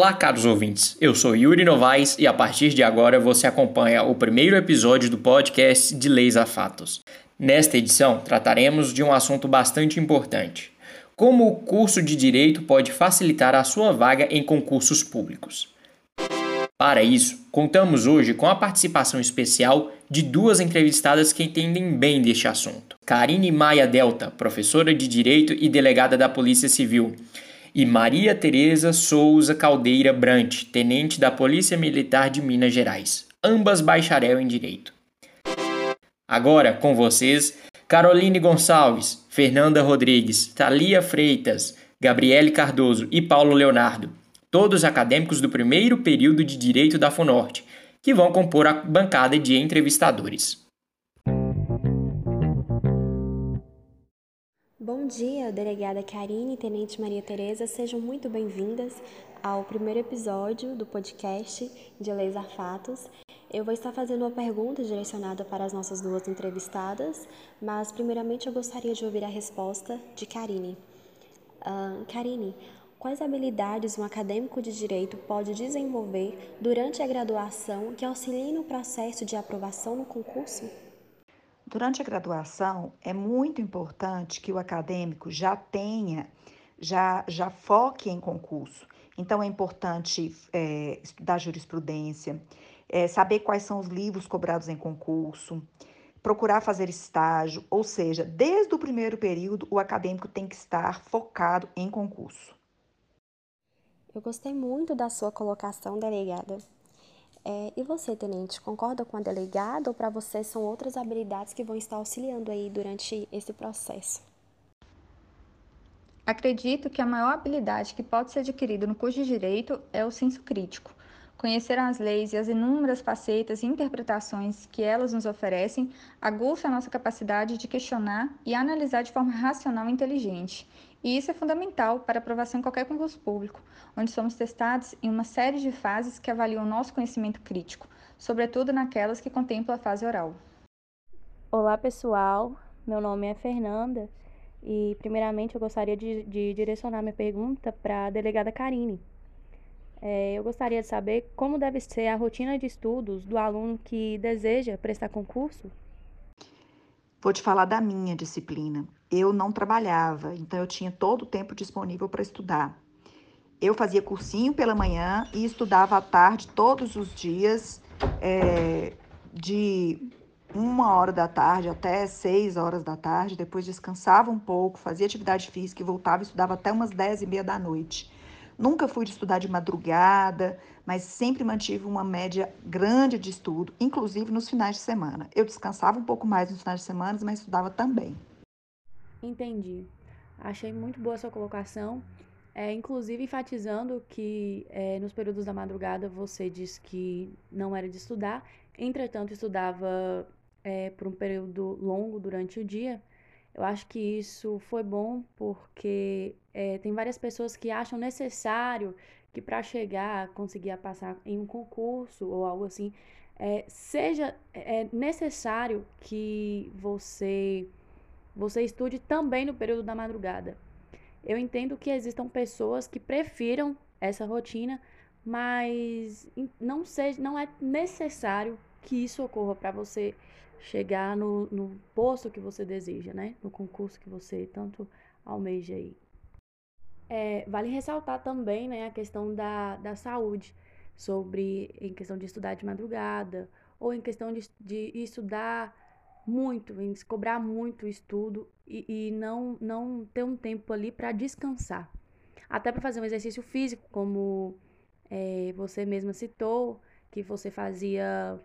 Olá, caros ouvintes. Eu sou Yuri Novaes e a partir de agora você acompanha o primeiro episódio do podcast de Leis a Fatos. Nesta edição, trataremos de um assunto bastante importante: como o curso de Direito pode facilitar a sua vaga em concursos públicos. Para isso, contamos hoje com a participação especial de duas entrevistadas que entendem bem deste assunto. Karine Maia Delta, professora de Direito e delegada da Polícia Civil, e Maria Tereza Souza Caldeira Brant, tenente da Polícia Militar de Minas Gerais, ambas bacharel em Direito. Agora, com vocês, Caroline Gonçalves, Fernanda Rodrigues, Thalia Freitas, Gabriele Cardoso e Paulo Leonardo, todos acadêmicos do primeiro período de Direito da FUNORTE, que vão compor a bancada de entrevistadores. Bom dia, delegada Karine e tenente Maria Tereza, sejam muito bem-vindas ao primeiro episódio do podcast de Leis a Fatos. Eu vou estar fazendo uma pergunta direcionada para as nossas duas entrevistadas, mas primeiramente eu gostaria de ouvir a resposta de Karine. Uh, Karine, quais habilidades um acadêmico de direito pode desenvolver durante a graduação que auxiliem no processo de aprovação no concurso? Durante a graduação, é muito importante que o acadêmico já tenha, já, já foque em concurso. Então, é importante é, estudar jurisprudência, é, saber quais são os livros cobrados em concurso, procurar fazer estágio, ou seja, desde o primeiro período, o acadêmico tem que estar focado em concurso. Eu gostei muito da sua colocação, delegada. É, e você, tenente, concorda com a delegada ou para você são outras habilidades que vão estar auxiliando aí durante esse processo? Acredito que a maior habilidade que pode ser adquirida no curso de Direito é o senso crítico. Conhecer as leis e as inúmeras facetas e interpretações que elas nos oferecem aguça a nossa capacidade de questionar e analisar de forma racional e inteligente, e isso é fundamental para aprovação em qualquer concurso público, onde somos testados em uma série de fases que avaliam nosso conhecimento crítico, sobretudo naquelas que contemplam a fase oral. Olá, pessoal. Meu nome é Fernanda e, primeiramente, eu gostaria de, de direcionar minha pergunta para a delegada Karine. É, eu gostaria de saber como deve ser a rotina de estudos do aluno que deseja prestar concurso Vou te falar da minha disciplina. Eu não trabalhava, então eu tinha todo o tempo disponível para estudar. Eu fazia cursinho pela manhã e estudava à tarde todos os dias, é, de uma hora da tarde até seis horas da tarde. Depois descansava um pouco, fazia atividade física e voltava e estudava até umas dez e meia da noite. Nunca fui de estudar de madrugada, mas sempre mantive uma média grande de estudo, inclusive nos finais de semana. Eu descansava um pouco mais nos finais de semana, mas estudava também. Entendi. Achei muito boa sua colocação. É, inclusive enfatizando que é, nos períodos da madrugada você disse que não era de estudar, entretanto estudava é, por um período longo durante o dia. Eu acho que isso foi bom porque é, tem várias pessoas que acham necessário que para chegar, conseguir passar em um concurso ou algo assim, é, seja é, necessário que você você estude também no período da madrugada. Eu entendo que existam pessoas que prefiram essa rotina, mas não seja, não é necessário que isso ocorra para você chegar no, no posto que você deseja, né? No concurso que você tanto almeja aí. É, vale ressaltar também né, a questão da, da saúde, sobre em questão de estudar de madrugada, ou em questão de, de estudar muito, em cobrar muito estudo e, e não, não ter um tempo ali para descansar. Até para fazer um exercício físico, como é, você mesma citou, que você fazia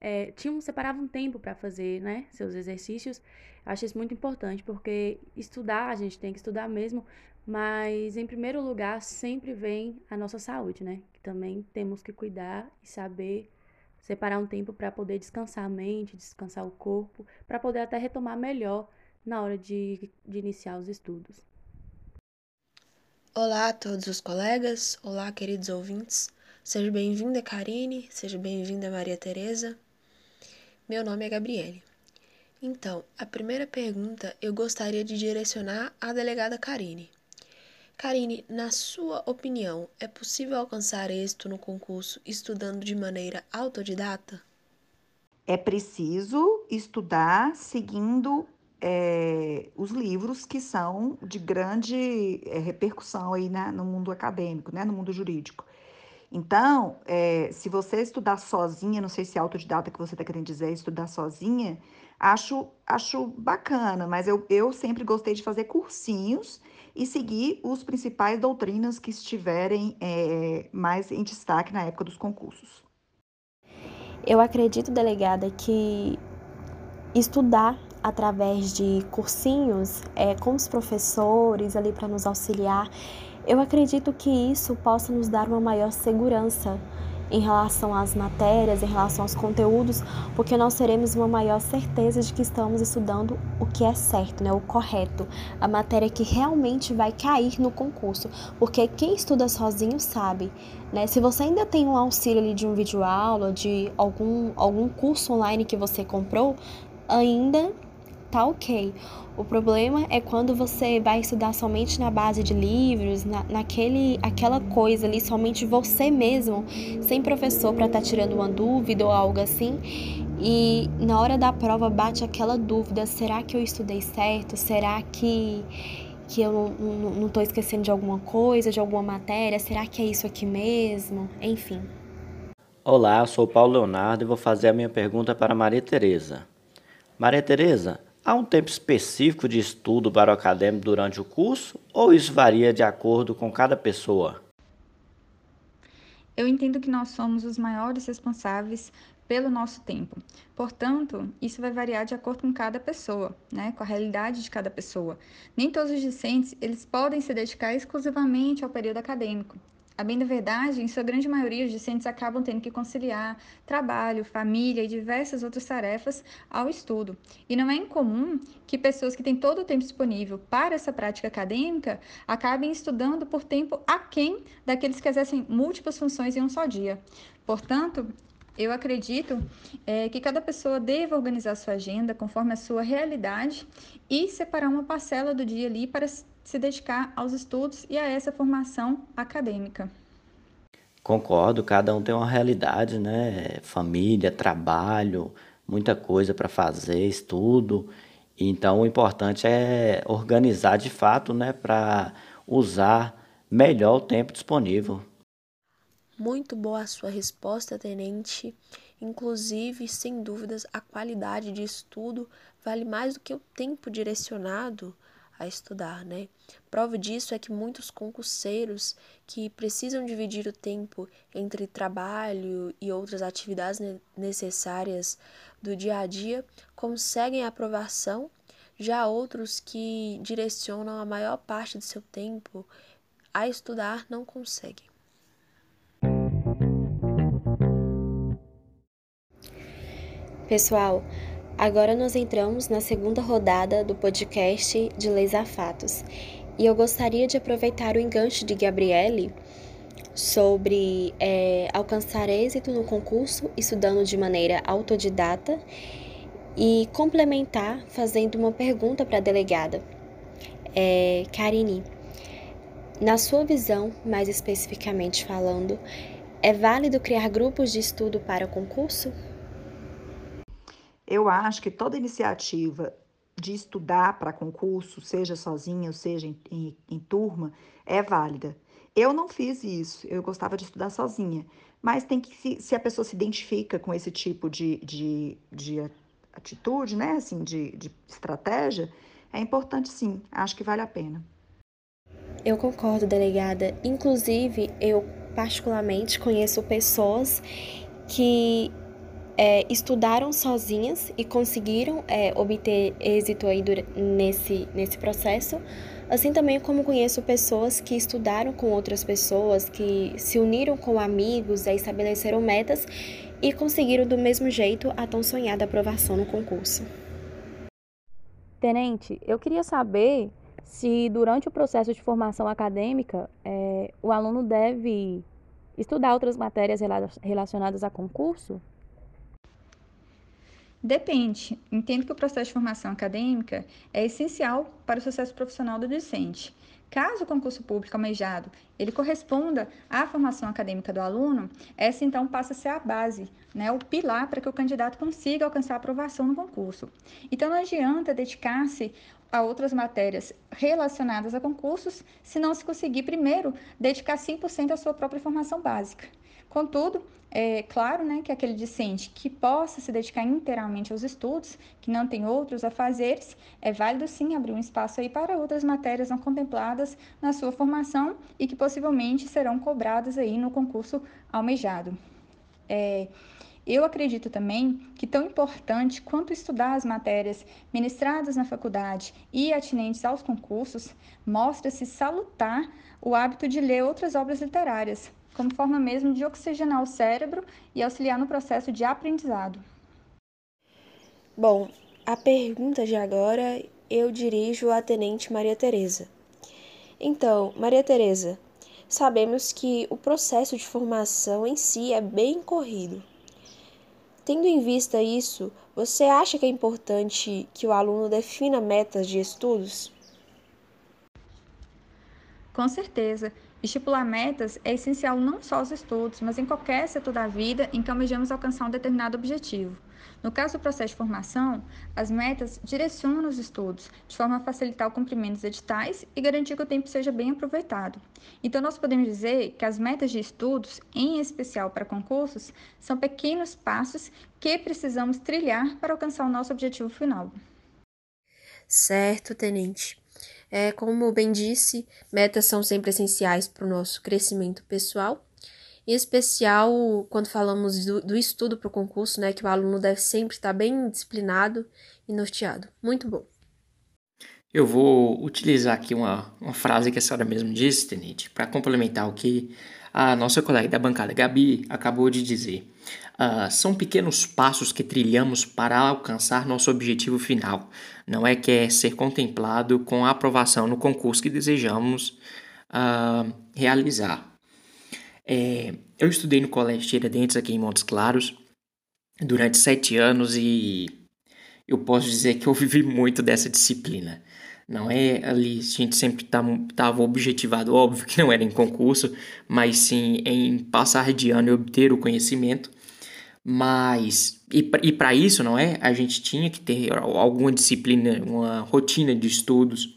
é, tinha, separava um tempo para fazer né, seus exercícios. Acho isso muito importante, porque estudar, a gente tem que estudar mesmo, mas em primeiro lugar sempre vem a nossa saúde, né? Que também temos que cuidar e saber separar um tempo para poder descansar a mente, descansar o corpo, para poder até retomar melhor na hora de, de iniciar os estudos. Olá a todos os colegas, olá queridos ouvintes. Seja bem-vinda, Karine, seja bem-vinda, Maria Tereza. Meu nome é Gabriele. Então, a primeira pergunta eu gostaria de direcionar à delegada Karine. Karine, na sua opinião, é possível alcançar êxito no concurso estudando de maneira autodidata? É preciso estudar seguindo é, os livros que são de grande é, repercussão aí no mundo acadêmico, né, no mundo jurídico. Então, é, se você estudar sozinha, não sei se é autodidata que você está querendo dizer, estudar sozinha, acho, acho bacana, mas eu, eu sempre gostei de fazer cursinhos e seguir os principais doutrinas que estiverem é, mais em destaque na época dos concursos. Eu acredito, delegada, que estudar através de cursinhos é, com os professores ali para nos auxiliar, eu acredito que isso possa nos dar uma maior segurança em relação às matérias, em relação aos conteúdos, porque nós teremos uma maior certeza de que estamos estudando o que é certo, né, o correto, a matéria que realmente vai cair no concurso, porque quem estuda sozinho sabe, né? Se você ainda tem um auxílio ali de um vídeo aula, de algum algum curso online que você comprou, ainda tá ok. O problema é quando você vai estudar somente na base de livros, na, naquele, aquela coisa ali, somente você mesmo, sem professor para estar tá tirando uma dúvida ou algo assim. E na hora da prova bate aquela dúvida: será que eu estudei certo? Será que, que eu não estou esquecendo de alguma coisa, de alguma matéria? Será que é isso aqui mesmo? Enfim. Olá, sou Paulo Leonardo e vou fazer a minha pergunta para Maria Tereza. Maria Tereza, Há um tempo específico de estudo para o acadêmico durante o curso ou isso varia de acordo com cada pessoa? Eu entendo que nós somos os maiores responsáveis pelo nosso tempo. Portanto, isso vai variar de acordo com cada pessoa, né? com a realidade de cada pessoa. Nem todos os discentes eles podem se dedicar exclusivamente ao período acadêmico. A bem da verdade, em sua grande maioria, os discentes acabam tendo que conciliar trabalho, família e diversas outras tarefas ao estudo. E não é incomum que pessoas que têm todo o tempo disponível para essa prática acadêmica acabem estudando por tempo aquém daqueles que exercem múltiplas funções em um só dia. Portanto, eu acredito é, que cada pessoa deva organizar sua agenda conforme a sua realidade e separar uma parcela do dia ali para se dedicar aos estudos e a essa formação acadêmica. Concordo, cada um tem uma realidade, né? Família, trabalho, muita coisa para fazer, estudo. Então, o importante é organizar de fato, né, para usar melhor o tempo disponível. Muito boa a sua resposta, tenente. Inclusive, sem dúvidas, a qualidade de estudo vale mais do que o tempo direcionado a estudar, né? Prova disso é que muitos concurseiros que precisam dividir o tempo entre trabalho e outras atividades necessárias do dia a dia conseguem aprovação, já outros que direcionam a maior parte do seu tempo a estudar não conseguem. Pessoal, Agora nós entramos na segunda rodada do podcast de Leis a Fatos e eu gostaria de aproveitar o enganche de Gabriele sobre é, alcançar êxito no concurso estudando de maneira autodidata e complementar fazendo uma pergunta para a delegada. É, Karine, na sua visão, mais especificamente falando, é válido criar grupos de estudo para concurso? Eu acho que toda iniciativa de estudar para concurso, seja sozinha ou seja em, em, em, turma, é válida. Eu não fiz isso, eu gostava de estudar sozinha, mas tem que, se, se a pessoa se identifica com esse tipo de, de, de atitude, né, assim, de, de estratégia, é importante sim, acho que vale a pena. Eu concordo, delegada. Inclusive, eu particularmente conheço pessoas que é, estudaram sozinhas e conseguiram é, obter êxito aí nesse, nesse processo, assim também como conheço pessoas que estudaram com outras pessoas, que se uniram com amigos, e estabeleceram metas e conseguiram do mesmo jeito a tão sonhada aprovação no concurso. Tenente, eu queria saber se durante o processo de formação acadêmica é, o aluno deve estudar outras matérias relacionadas a concurso Depende. Entendo que o processo de formação acadêmica é essencial para o sucesso profissional do docente. Caso o concurso público almejado ele corresponda à formação acadêmica do aluno, essa então passa a ser a base, né, o pilar para que o candidato consiga alcançar a aprovação no concurso. Então não adianta dedicar-se a outras matérias relacionadas a concursos se não se conseguir primeiro dedicar 100% à sua própria formação básica. Contudo, é claro né, que aquele discente que possa se dedicar inteiramente aos estudos, que não tem outros a fazeres, é válido sim abrir um espaço aí para outras matérias não contempladas na sua formação e que possivelmente serão cobradas aí no concurso almejado. É, eu acredito também que tão importante quanto estudar as matérias ministradas na faculdade e atinentes aos concursos, mostra-se salutar o hábito de ler outras obras literárias, como forma mesmo de oxigenar o cérebro e auxiliar no processo de aprendizado. Bom, a pergunta de agora eu dirijo à Tenente Maria Tereza. Então, Maria Tereza, sabemos que o processo de formação em si é bem corrido. Tendo em vista isso, você acha que é importante que o aluno defina metas de estudos? Com certeza. Estipular metas é essencial não só aos estudos, mas em qualquer setor da vida em que almejamos alcançar um determinado objetivo. No caso do processo de formação, as metas direcionam os estudos, de forma a facilitar o cumprimento dos editais e garantir que o tempo seja bem aproveitado. Então, nós podemos dizer que as metas de estudos, em especial para concursos, são pequenos passos que precisamos trilhar para alcançar o nosso objetivo final. Certo, tenente. É, como bem disse, metas são sempre essenciais para o nosso crescimento pessoal, em especial quando falamos do, do estudo para o concurso, né, que o aluno deve sempre estar bem disciplinado e norteado. Muito bom. Eu vou utilizar aqui uma, uma frase que a senhora mesmo disse, Tenente, para complementar o que a nossa colega da bancada, Gabi, acabou de dizer. Uh, são pequenos passos que trilhamos para alcançar nosso objetivo final. Não é que é ser contemplado com a aprovação no concurso que desejamos uh, realizar. É, eu estudei no Colégio Tiradentes aqui em Montes Claros durante sete anos e eu posso dizer que eu vivi muito dessa disciplina. Não é ali, a gente sempre estava tá, objetivado, óbvio que não era em concurso, mas sim em passar de ano e obter o conhecimento. Mas, e para isso, não é? A gente tinha que ter alguma disciplina, uma rotina de estudos,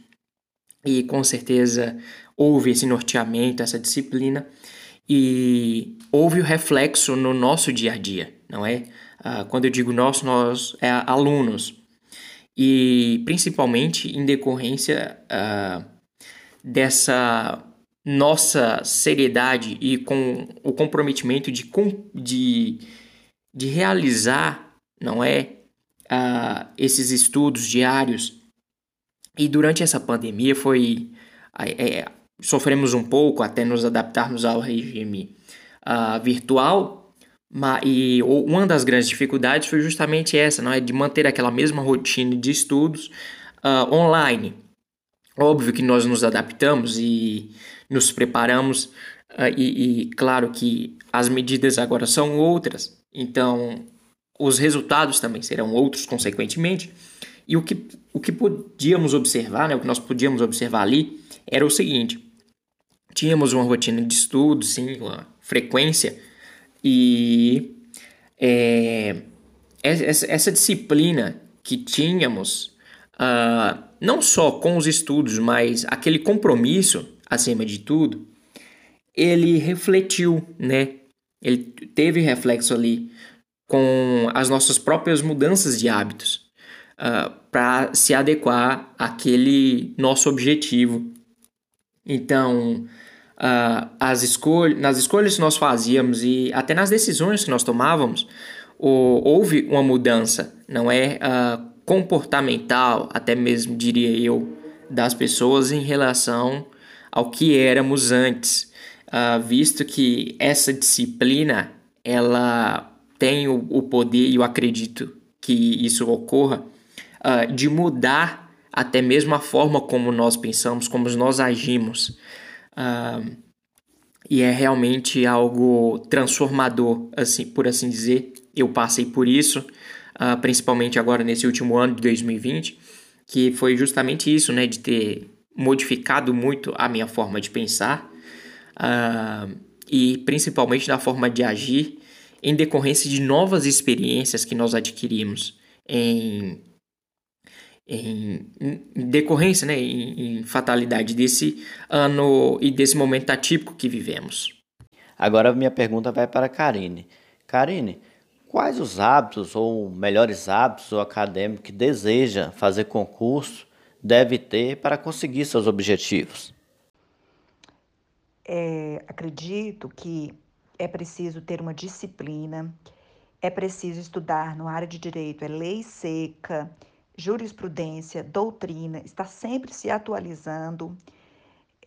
e com certeza houve esse norteamento, essa disciplina, e houve o reflexo no nosso dia a dia, não é? Ah, quando eu digo nós, nós é alunos, e principalmente em decorrência ah, dessa nossa seriedade e com o comprometimento de, de de realizar, não é, uh, esses estudos diários. E durante essa pandemia foi é, sofremos um pouco até nos adaptarmos ao regime uh, virtual, mas, e uma das grandes dificuldades foi justamente essa, não é, de manter aquela mesma rotina de estudos uh, online. Óbvio que nós nos adaptamos e nos preparamos, e, e claro que as medidas agora são outras, então, os resultados também serão outros, consequentemente. E o que, o que podíamos observar, né, o que nós podíamos observar ali, era o seguinte: tínhamos uma rotina de estudo, sim, uma frequência, e é, essa, essa, disciplina que tínhamos, uh, não só com os estudos, mas aquele compromisso, acima de tudo, ele refletiu, né? Ele teve reflexo ali com as nossas próprias mudanças de hábitos uh, para se adequar àquele nosso objetivo. Então, uh, as escolhas, nas escolhas que nós fazíamos e até nas decisões que nós tomávamos, houve uma mudança, não é uh, comportamental, até mesmo diria eu, das pessoas em relação ao que éramos antes uh, visto que essa disciplina ela tem o, o, poder, e eu acredito que isso ocorra, uh, de mudar até mesmo a forma como nós pensamos, como nós agimos. Uh, e é realmente algo transformador, assim, por assim dizer. Eu passei por isso, uh, principalmente agora nesse último ano de 2020, que foi justamente isso, né, de ter modificado muito a minha forma de pensar uh, e principalmente na forma de agir em decorrência de novas experiências que nós adquirimos em, em, em decorrência, né, em, em fatalidade desse ano e desse momento atípico que vivemos. Agora minha pergunta vai para a Karine. Karine, quais os hábitos ou melhores hábitos o acadêmico que deseja fazer concurso deve ter para conseguir seus objetivos? É, acredito que é preciso ter uma disciplina, é preciso estudar no área de direito, é lei seca, jurisprudência, doutrina, está sempre se atualizando,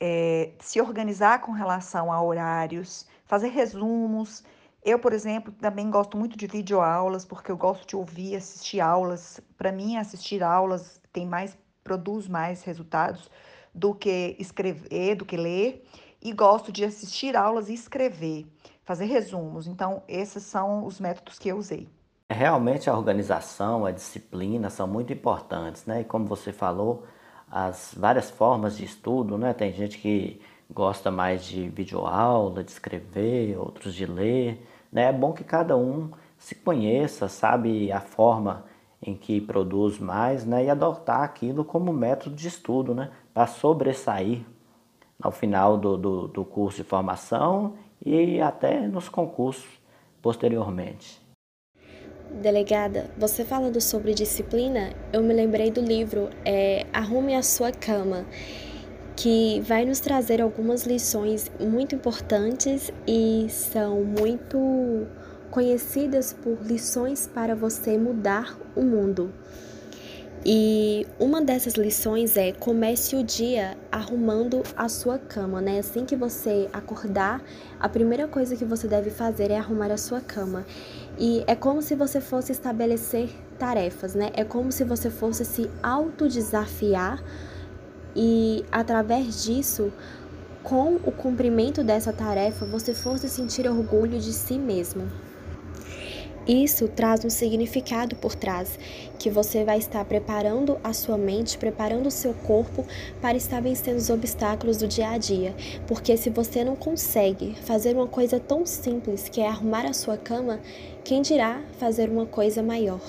é, se organizar com relação a horários, fazer resumos. Eu, por exemplo, também gosto muito de videoaulas, porque eu gosto de ouvir, assistir aulas. Para mim, assistir aulas tem mais, produz mais resultados do que escrever, do que ler. E gosto de assistir aulas e escrever, fazer resumos. Então, esses são os métodos que eu usei. Realmente a organização, a disciplina são muito importantes, né? E como você falou, as várias formas de estudo, né? Tem gente que gosta mais de videoaula, de escrever, outros de ler. Né? É bom que cada um se conheça, sabe a forma em que produz mais né? e adotar aquilo como método de estudo né? para sobressair ao final do, do, do curso de formação e até nos concursos posteriormente. Delegada, você falando sobre disciplina, eu me lembrei do livro é, Arrume a Sua Cama que vai nos trazer algumas lições muito importantes e são muito conhecidas por lições para você mudar o mundo. E uma dessas lições é comece o dia arrumando a sua cama, né? Assim que você acordar, a primeira coisa que você deve fazer é arrumar a sua cama. E é como se você fosse estabelecer tarefas, né? É como se você fosse se autodesafiar e através disso, com o cumprimento dessa tarefa, você fosse sentir orgulho de si mesmo. Isso traz um significado por trás, que você vai estar preparando a sua mente, preparando o seu corpo para estar vencendo os obstáculos do dia a dia. Porque se você não consegue fazer uma coisa tão simples que é arrumar a sua cama, quem dirá fazer uma coisa maior?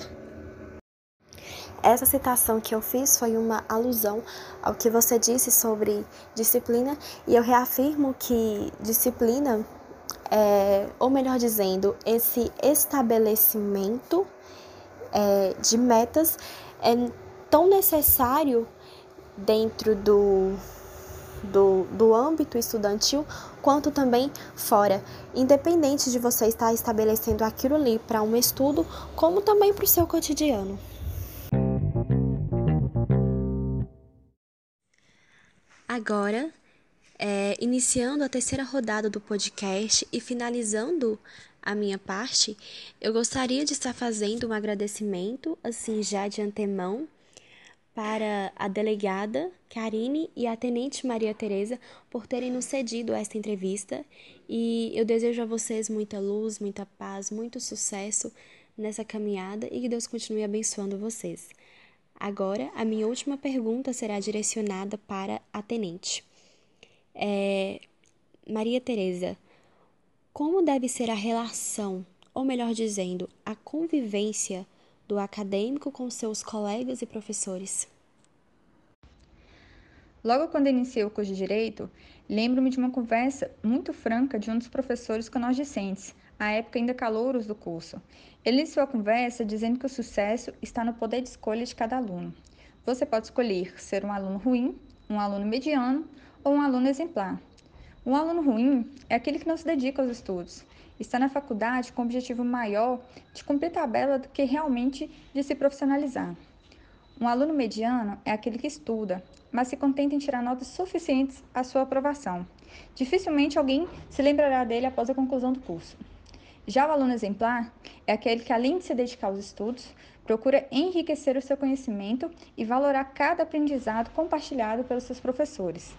Essa citação que eu fiz foi uma alusão ao que você disse sobre disciplina, e eu reafirmo que disciplina, é, ou melhor dizendo, esse estabelecimento é, de metas é tão necessário dentro do, do, do âmbito estudantil quanto também fora, independente de você estar estabelecendo aquilo ali para um estudo, como também para o seu cotidiano. Agora, é, iniciando a terceira rodada do podcast e finalizando a minha parte, eu gostaria de estar fazendo um agradecimento, assim, já de antemão, para a delegada Karine e a tenente Maria Tereza por terem nos cedido esta entrevista e eu desejo a vocês muita luz, muita paz, muito sucesso nessa caminhada e que Deus continue abençoando vocês. Agora, a minha última pergunta será direcionada para a tenente. É, Maria Tereza, como deve ser a relação, ou melhor dizendo, a convivência do acadêmico com seus colegas e professores? Logo quando iniciei o curso de Direito, lembro-me de uma conversa muito franca de um dos professores com nós discentes, à época ainda calouros do curso. Ele iniciou a conversa dizendo que o sucesso está no poder de escolha de cada aluno. Você pode escolher ser um aluno ruim, um aluno mediano ou um aluno exemplar. Um aluno ruim é aquele que não se dedica aos estudos, está na faculdade com o objetivo maior de cumprir tabela do que realmente de se profissionalizar. Um aluno mediano é aquele que estuda, mas se contenta em tirar notas suficientes à sua aprovação. Dificilmente alguém se lembrará dele após a conclusão do curso. Já o aluno exemplar é aquele que, além de se dedicar aos estudos, procura enriquecer o seu conhecimento e valorar cada aprendizado compartilhado pelos seus professores.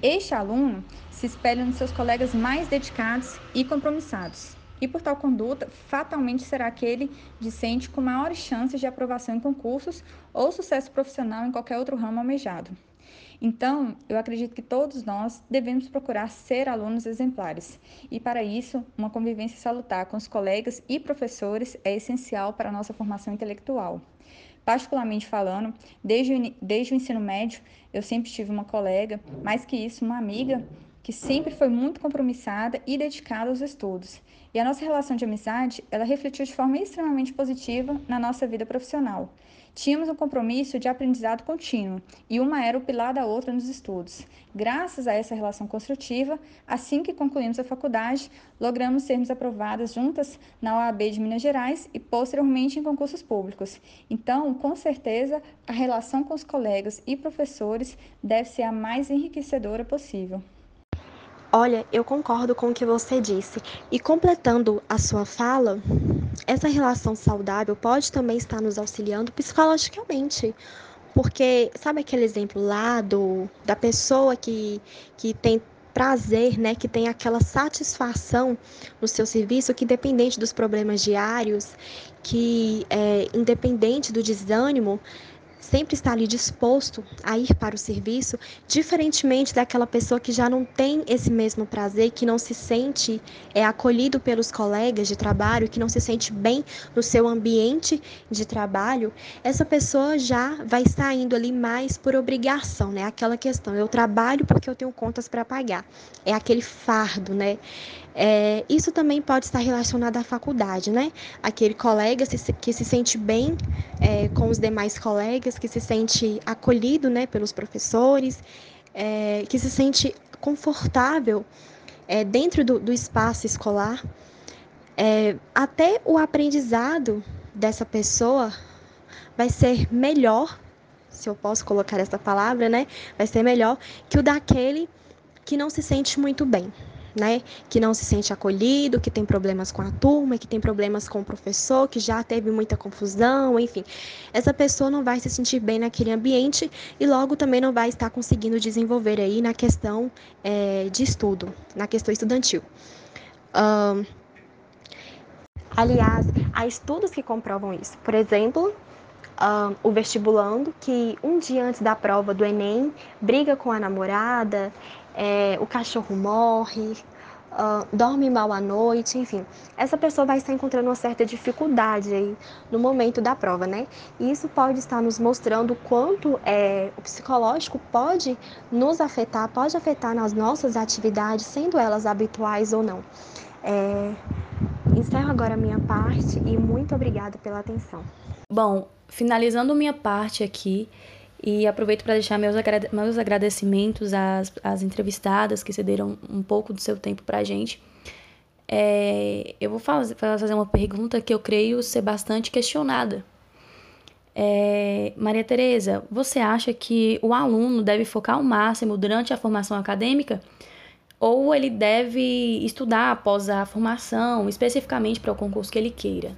Este aluno se espelha nos seus colegas mais dedicados e compromissados, e por tal conduta, fatalmente será aquele discente com maiores chances de aprovação em concursos ou sucesso profissional em qualquer outro ramo almejado. Então, eu acredito que todos nós devemos procurar ser alunos exemplares. E para isso, uma convivência salutar com os colegas e professores é essencial para a nossa formação intelectual. Particularmente falando, desde o, desde o ensino médio, eu sempre tive uma colega, mais que isso, uma amiga, que sempre foi muito compromissada e dedicada aos estudos. E a nossa relação de amizade, ela refletiu de forma extremamente positiva na nossa vida profissional. Tínhamos um compromisso de aprendizado contínuo e uma era o pilar da outra nos estudos. Graças a essa relação construtiva, assim que concluímos a faculdade, logramos sermos aprovadas juntas na OAB de Minas Gerais e posteriormente em concursos públicos. Então, com certeza, a relação com os colegas e professores deve ser a mais enriquecedora possível. Olha, eu concordo com o que você disse. E completando a sua fala, essa relação saudável pode também estar nos auxiliando psicologicamente. Porque, sabe aquele exemplo lá do, da pessoa que, que tem prazer, né, que tem aquela satisfação no seu serviço, que independente dos problemas diários, que é, independente do desânimo, sempre está ali disposto a ir para o serviço, diferentemente daquela pessoa que já não tem esse mesmo prazer, que não se sente é, acolhido pelos colegas de trabalho, que não se sente bem no seu ambiente de trabalho, essa pessoa já vai estar indo ali mais por obrigação, né? Aquela questão, eu trabalho porque eu tenho contas para pagar. É aquele fardo, né? É, isso também pode estar relacionado à faculdade, né? Aquele colega que se sente bem é, com os demais colegas, que se sente acolhido né, pelos professores, é, que se sente confortável é, dentro do, do, espaço escolar. É, até o aprendizado dessa pessoa vai ser melhor, se eu posso colocar essa palavra, né? Vai ser melhor que o daquele que não se sente muito bem né, que não se sente acolhido, que tem problemas com a turma, que tem problemas com o professor, que já teve muita confusão, enfim. Essa pessoa não vai se sentir bem naquele ambiente e logo também não vai estar conseguindo desenvolver aí na questão é, de estudo, na questão estudantil. Um, aliás, há estudos que comprovam isso. Por exemplo, um, o vestibulando, que um dia antes da prova do Enem briga com a namorada, é, o cachorro morre, uh, dorme mal à noite, enfim. Essa pessoa vai estar encontrando uma certa dificuldade aí no momento da prova, né? E isso pode estar nos mostrando quanto é, o psicológico pode nos afetar, pode afetar nas nossas atividades, sendo elas habituais ou não. É, encerro agora a minha parte e muito obrigada pela atenção. Bom, finalizando minha parte aqui, e aproveito para deixar meus, agrade meus agradecimentos às, às entrevistadas que cederam um pouco do seu tempo para a gente. É, eu vou fazer, fazer uma pergunta que eu creio ser bastante questionada. É, Maria Tereza, você acha que o aluno deve focar ao máximo durante a formação acadêmica? Ou ele deve estudar após a formação, especificamente para o concurso que ele queira?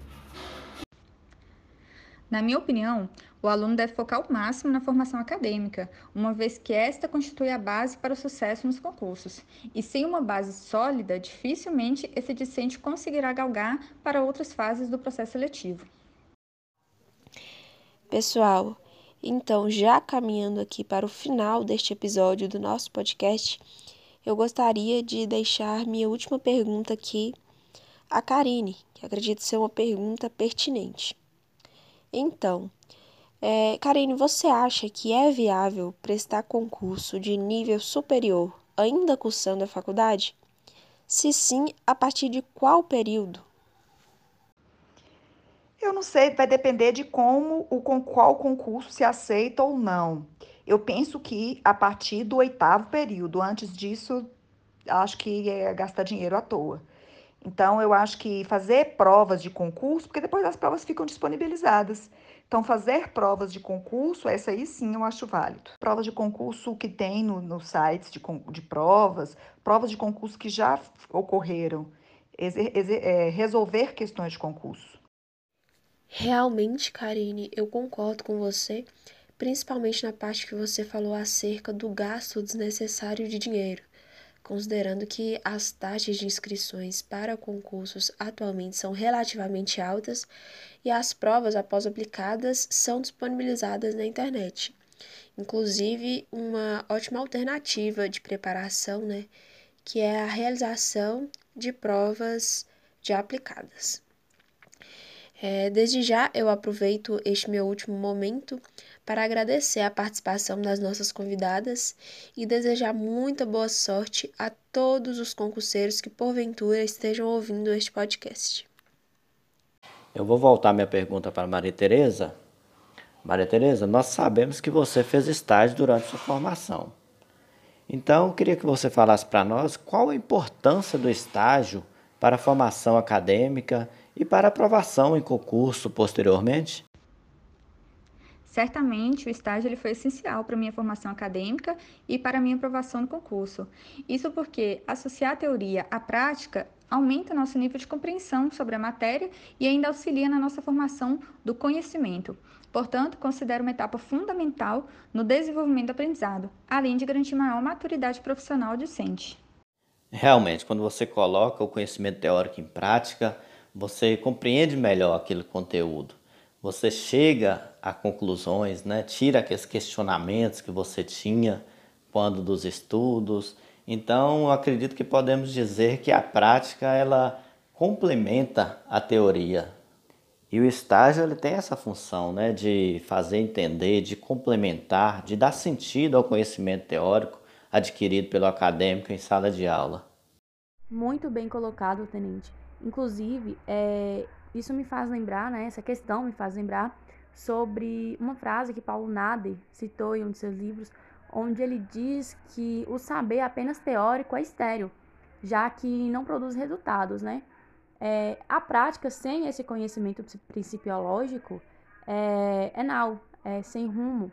Na minha opinião, o aluno deve focar ao máximo na formação acadêmica, uma vez que esta constitui a base para o sucesso nos concursos. E sem uma base sólida, dificilmente esse discente conseguirá galgar para outras fases do processo seletivo. Pessoal, então já caminhando aqui para o final deste episódio do nosso podcast, eu gostaria de deixar minha última pergunta aqui a Karine, que acredito ser uma pergunta pertinente. Então, é, Karine, você acha que é viável prestar concurso de nível superior ainda cursando a faculdade? Se sim, a partir de qual período? Eu não sei, vai depender de como o com qual concurso se aceita ou não. Eu penso que a partir do oitavo período, antes disso, acho que é gastar dinheiro à toa. Então, eu acho que fazer provas de concurso, porque depois as provas ficam disponibilizadas. Então, fazer provas de concurso, essa aí sim eu acho válido. Provas de concurso que tem nos no sites de, de provas, provas de concurso que já ocorreram, é, resolver questões de concurso. Realmente, Karine, eu concordo com você, principalmente na parte que você falou acerca do gasto desnecessário de dinheiro considerando que as taxas de inscrições para concursos atualmente são relativamente altas e as provas após aplicadas são disponibilizadas na internet. inclusive uma ótima alternativa de preparação, né, que é a realização de provas já aplicadas. É, desde já eu aproveito este meu último momento para agradecer a participação das nossas convidadas e desejar muita boa sorte a todos os concurseiros que porventura estejam ouvindo este podcast. Eu vou voltar minha pergunta para Maria Tereza. Maria Tereza, nós sabemos que você fez estágio durante sua formação. Então, eu queria que você falasse para nós qual a importância do estágio para a formação acadêmica e para aprovação em concurso posteriormente? Certamente, o estágio ele foi essencial para a minha formação acadêmica e para a minha aprovação no concurso. Isso porque associar a teoria à prática aumenta nosso nível de compreensão sobre a matéria e ainda auxilia na nossa formação do conhecimento. Portanto, considero uma etapa fundamental no desenvolvimento do aprendizado, além de garantir maior maturidade profissional docente. Realmente, quando você coloca o conhecimento teórico em prática, você compreende melhor aquele conteúdo. Você chega a conclusões, né? tira aqueles questionamentos que você tinha quando dos estudos. Então, acredito que podemos dizer que a prática ela complementa a teoria. E o estágio ele tem essa função né, de fazer entender, de complementar, de dar sentido ao conhecimento teórico adquirido pelo acadêmico em sala de aula. Muito bem colocado, tenente. Inclusive, é, isso me faz lembrar, né, essa questão me faz lembrar sobre uma frase que Paulo Nader citou em um de seus livros, onde ele diz que o saber apenas teórico é estéreo, já que não produz resultados, né? É, a prática sem esse conhecimento principiológico é, é nau, é sem rumo.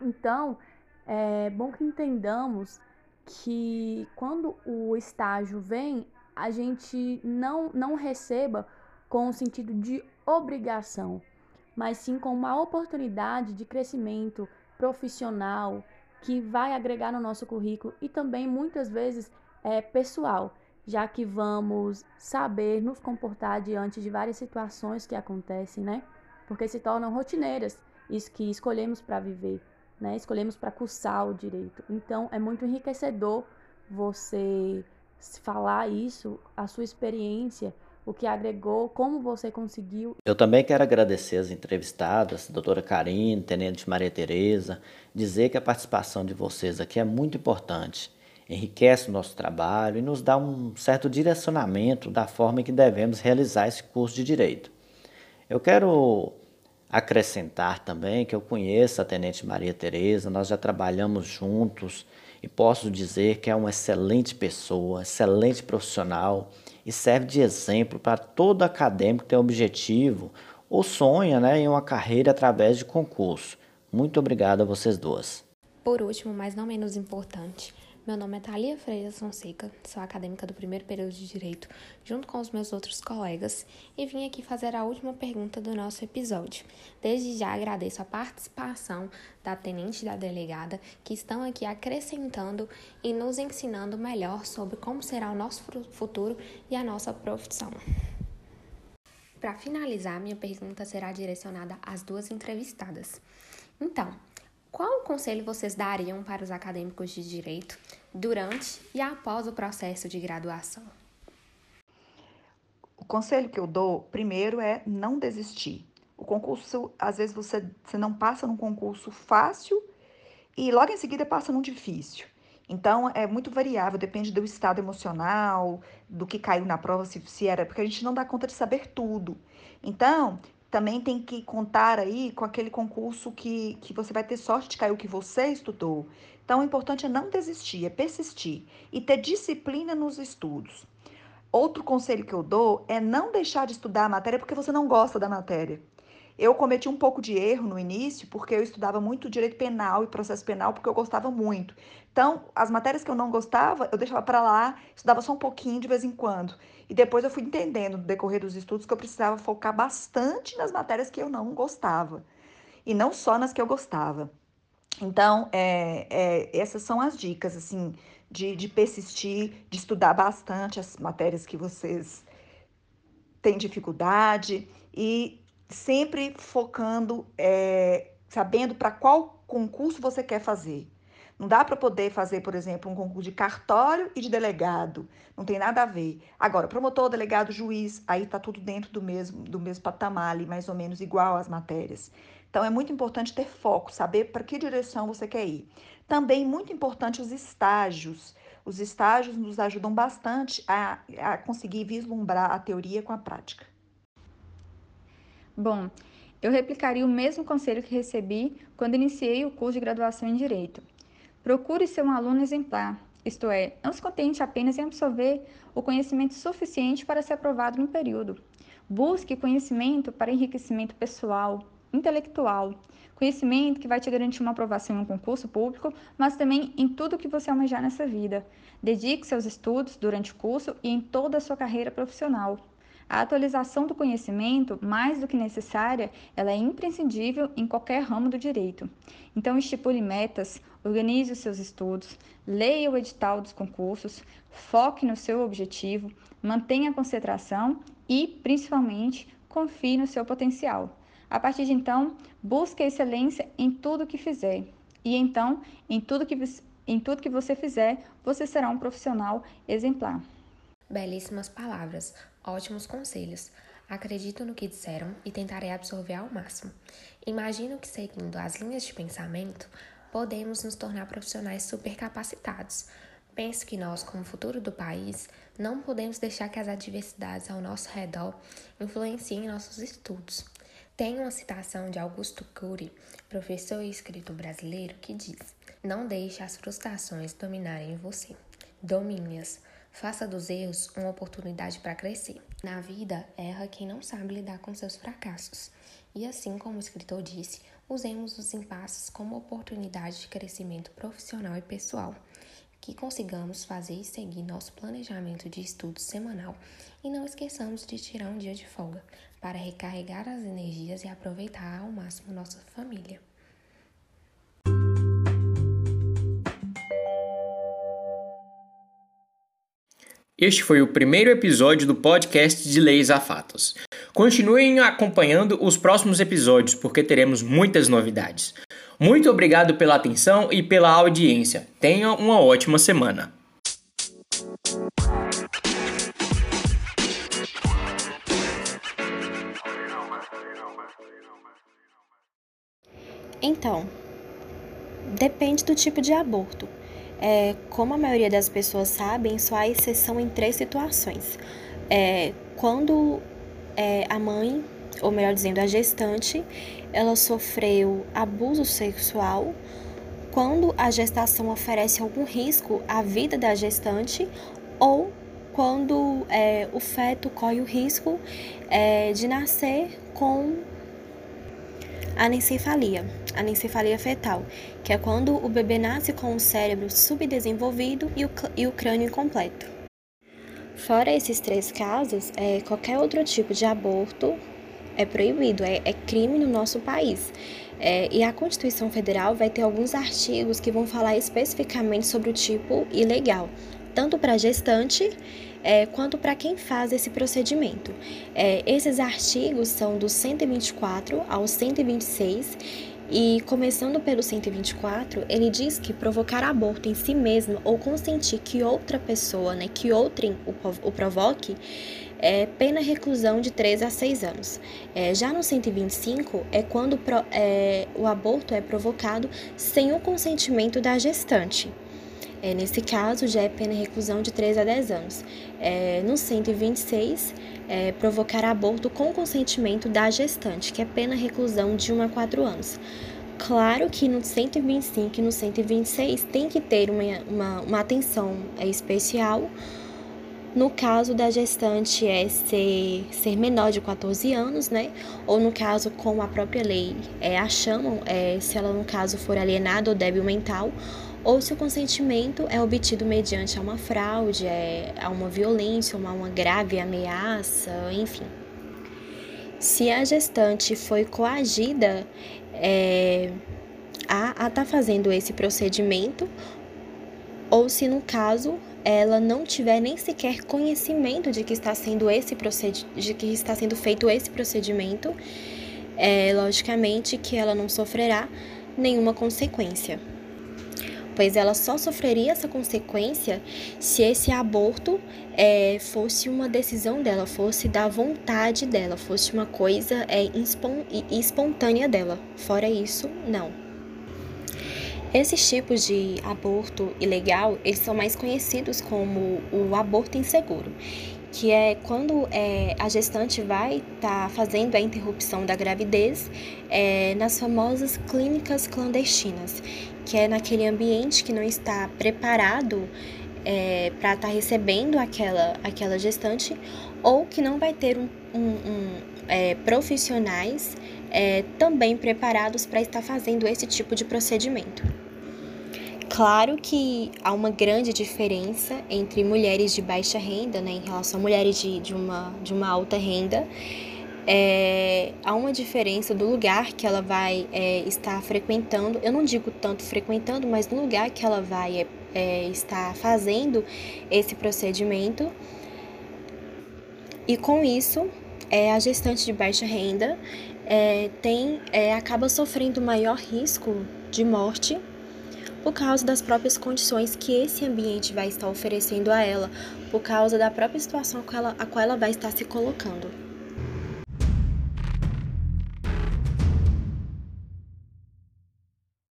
Então, é bom que entendamos que quando o estágio vem, a gente não, não receba com o sentido de obrigação, mas sim com uma oportunidade de crescimento profissional que vai agregar no nosso currículo e também muitas vezes é pessoal, já que vamos saber nos comportar diante de várias situações que acontecem, né? Porque se tornam rotineiras, isso que escolhemos para viver, né? Escolhemos para cursar o direito. Então é muito enriquecedor você falar isso, a sua experiência, o que agregou, como você conseguiu. Eu também quero agradecer as entrevistadas, doutora Karine, Tenente Maria Tereza, dizer que a participação de vocês aqui é muito importante. Enriquece o nosso trabalho e nos dá um certo direcionamento da forma em que devemos realizar esse curso de Direito. Eu quero acrescentar também que eu conheço a Tenente Maria Tereza, nós já trabalhamos juntos e posso dizer que é uma excelente pessoa, excelente profissional e serve de exemplo para todo acadêmico que tem objetivo ou sonha né, em uma carreira através de concurso. Muito obrigado a vocês duas. Por último, mas não menos importante, meu nome é Thalia Freire Fonseca, sou acadêmica do primeiro período de Direito, junto com os meus outros colegas, e vim aqui fazer a última pergunta do nosso episódio. Desde já agradeço a participação da tenente e da delegada, que estão aqui acrescentando e nos ensinando melhor sobre como será o nosso futuro e a nossa profissão. Para finalizar, minha pergunta será direcionada às duas entrevistadas. Então, qual conselho vocês dariam para os acadêmicos de direito durante e após o processo de graduação? O conselho que eu dou, primeiro, é não desistir. O concurso, às vezes, você, você não passa num concurso fácil e logo em seguida passa num difícil. Então, é muito variável, depende do estado emocional, do que caiu na prova, se, se era, porque a gente não dá conta de saber tudo. Então, também tem que contar aí com aquele concurso que, que você vai ter sorte de cair o que você estudou. Então, o importante é não desistir, é persistir e ter disciplina nos estudos. Outro conselho que eu dou é não deixar de estudar a matéria porque você não gosta da matéria. Eu cometi um pouco de erro no início, porque eu estudava muito direito penal e processo penal, porque eu gostava muito. Então, as matérias que eu não gostava, eu deixava para lá, estudava só um pouquinho de vez em quando. E depois eu fui entendendo, no decorrer dos estudos, que eu precisava focar bastante nas matérias que eu não gostava. E não só nas que eu gostava. Então, é, é, essas são as dicas, assim, de, de persistir, de estudar bastante as matérias que vocês têm dificuldade e sempre focando, é, sabendo para qual concurso você quer fazer. Não dá para poder fazer, por exemplo, um concurso de cartório e de delegado. Não tem nada a ver. Agora, promotor, delegado, juiz, aí está tudo dentro do mesmo, do mesmo patamar ali, mais ou menos igual às matérias. Então, é muito importante ter foco, saber para que direção você quer ir. Também muito importante os estágios. Os estágios nos ajudam bastante a, a conseguir vislumbrar a teoria com a prática. Bom, eu replicaria o mesmo conselho que recebi quando iniciei o curso de graduação em Direito. Procure ser um aluno exemplar, isto é, não se contente apenas em absorver o conhecimento suficiente para ser aprovado no período. Busque conhecimento para enriquecimento pessoal, intelectual, conhecimento que vai te garantir uma aprovação em um concurso público, mas também em tudo que você almejar nessa vida. Dedique-se aos estudos durante o curso e em toda a sua carreira profissional. A atualização do conhecimento, mais do que necessária, ela é imprescindível em qualquer ramo do direito. Então, estipule metas, organize os seus estudos, leia o edital dos concursos, foque no seu objetivo, mantenha a concentração e, principalmente, confie no seu potencial. A partir de então, busque a excelência em tudo que fizer. E então, em tudo que, em tudo que você fizer, você será um profissional exemplar. Belíssimas palavras, ótimos conselhos. Acredito no que disseram e tentarei absorver ao máximo. Imagino que, seguindo as linhas de pensamento, podemos nos tornar profissionais supercapacitados. Penso que nós, como futuro do país, não podemos deixar que as adversidades ao nosso redor influenciem nossos estudos. Tem uma citação de Augusto Cury, professor e escritor brasileiro, que diz: Não deixe as frustrações dominarem você. Domine-as Faça dos erros uma oportunidade para crescer. Na vida, erra quem não sabe lidar com seus fracassos. E assim como o escritor disse, usemos os impasses como oportunidade de crescimento profissional e pessoal. Que consigamos fazer e seguir nosso planejamento de estudo semanal e não esqueçamos de tirar um dia de folga para recarregar as energias e aproveitar ao máximo nossa família. Este foi o primeiro episódio do podcast de Leis a Fatos. Continuem acompanhando os próximos episódios, porque teremos muitas novidades. Muito obrigado pela atenção e pela audiência. Tenha uma ótima semana. Então, depende do tipo de aborto. É, como a maioria das pessoas sabem, só há exceção em três situações. É, quando é, a mãe, ou melhor dizendo, a gestante, ela sofreu abuso sexual, quando a gestação oferece algum risco à vida da gestante, ou quando é, o feto corre o risco é, de nascer com anencefalia, anencefalia fetal, que é quando o bebê nasce com o cérebro subdesenvolvido e o, e o crânio incompleto. Fora esses três casos, é, qualquer outro tipo de aborto é proibido, é, é crime no nosso país. É, e a Constituição Federal vai ter alguns artigos que vão falar especificamente sobre o tipo ilegal, tanto para gestante é, quanto para quem faz esse procedimento. É, esses artigos são do 124 ao 126 e começando pelo 124, ele diz que provocar aborto em si mesmo ou consentir que outra pessoa, né, que outrem o, o provoque, é pena reclusão de 3 a 6 anos. É, já no 125 é quando pro, é, o aborto é provocado sem o consentimento da gestante. É, nesse caso, já é pena reclusão de 3 a 10 anos. É, no 126, é, provocar aborto com consentimento da gestante, que é pena reclusão de 1 a 4 anos. Claro que no 125 e no 126 tem que ter uma, uma, uma atenção é, especial. No caso da gestante é ser, ser menor de 14 anos, né? Ou no caso, com a própria lei, é, a chamam, é, se ela no caso for alienada ou débil mental, ou se o consentimento é obtido mediante uma fraude, é, a uma violência, uma, uma grave ameaça, enfim. Se a gestante foi coagida é, a estar tá fazendo esse procedimento, ou se no caso ela não tiver nem sequer conhecimento de que está sendo esse de que está sendo feito esse procedimento, é logicamente que ela não sofrerá nenhuma consequência. Pois ela só sofreria essa consequência se esse aborto é, fosse uma decisão dela, fosse da vontade dela, fosse uma coisa é, espontânea dela. Fora isso, não. Esses tipos de aborto ilegal, eles são mais conhecidos como o aborto inseguro que é quando é, a gestante vai estar tá fazendo a interrupção da gravidez é, nas famosas clínicas clandestinas, que é naquele ambiente que não está preparado é, para estar tá recebendo aquela, aquela gestante ou que não vai ter um, um, um é, profissionais é, também preparados para estar fazendo esse tipo de procedimento. Claro que há uma grande diferença entre mulheres de baixa renda, né, em relação a mulheres de, de, uma, de uma alta renda. É, há uma diferença do lugar que ela vai é, estar frequentando. Eu não digo tanto frequentando, mas no lugar que ela vai é, é estar fazendo esse procedimento. E com isso, é, a gestante de baixa renda é, tem, é, acaba sofrendo maior risco de morte por causa das próprias condições que esse ambiente vai estar oferecendo a ela, por causa da própria situação a qual ela, vai estar se colocando.